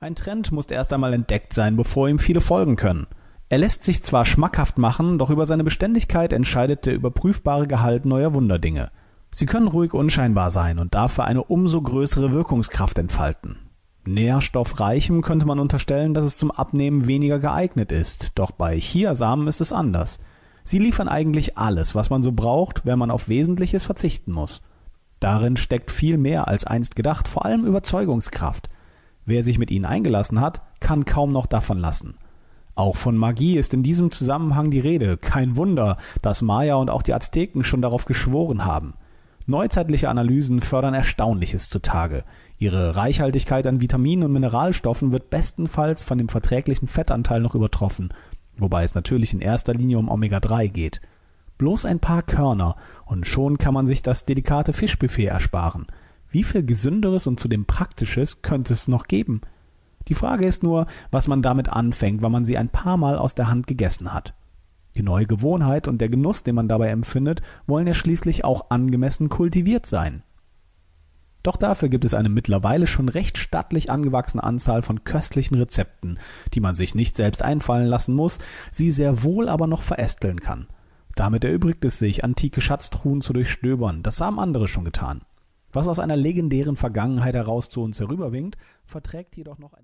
Ein Trend muss erst einmal entdeckt sein, bevor ihm viele folgen können. Er lässt sich zwar schmackhaft machen, doch über seine Beständigkeit entscheidet der überprüfbare Gehalt neuer Wunderdinge. Sie können ruhig unscheinbar sein und dafür eine umso größere Wirkungskraft entfalten. Nährstoffreichem könnte man unterstellen, dass es zum Abnehmen weniger geeignet ist, doch bei Chiasamen ist es anders. Sie liefern eigentlich alles, was man so braucht, wenn man auf Wesentliches verzichten muss. Darin steckt viel mehr als einst gedacht, vor allem Überzeugungskraft. Wer sich mit ihnen eingelassen hat, kann kaum noch davon lassen. Auch von Magie ist in diesem Zusammenhang die Rede. Kein Wunder, dass Maya und auch die Azteken schon darauf geschworen haben. Neuzeitliche Analysen fördern Erstaunliches zutage. Ihre Reichhaltigkeit an Vitaminen und Mineralstoffen wird bestenfalls von dem verträglichen Fettanteil noch übertroffen, wobei es natürlich in erster Linie um Omega-3 geht. Bloß ein paar Körner und schon kann man sich das delikate Fischbuffet ersparen – wie viel Gesünderes und zudem Praktisches könnte es noch geben? Die Frage ist nur, was man damit anfängt, wenn man sie ein paar Mal aus der Hand gegessen hat. Die neue Gewohnheit und der Genuss, den man dabei empfindet, wollen ja schließlich auch angemessen kultiviert sein. Doch dafür gibt es eine mittlerweile schon recht stattlich angewachsene Anzahl von köstlichen Rezepten, die man sich nicht selbst einfallen lassen muss, sie sehr wohl aber noch verästeln kann. Damit erübrigt es sich, antike Schatztruhen zu durchstöbern, das haben andere schon getan. Was aus einer legendären Vergangenheit heraus zu uns herüberwinkt, verträgt jedoch noch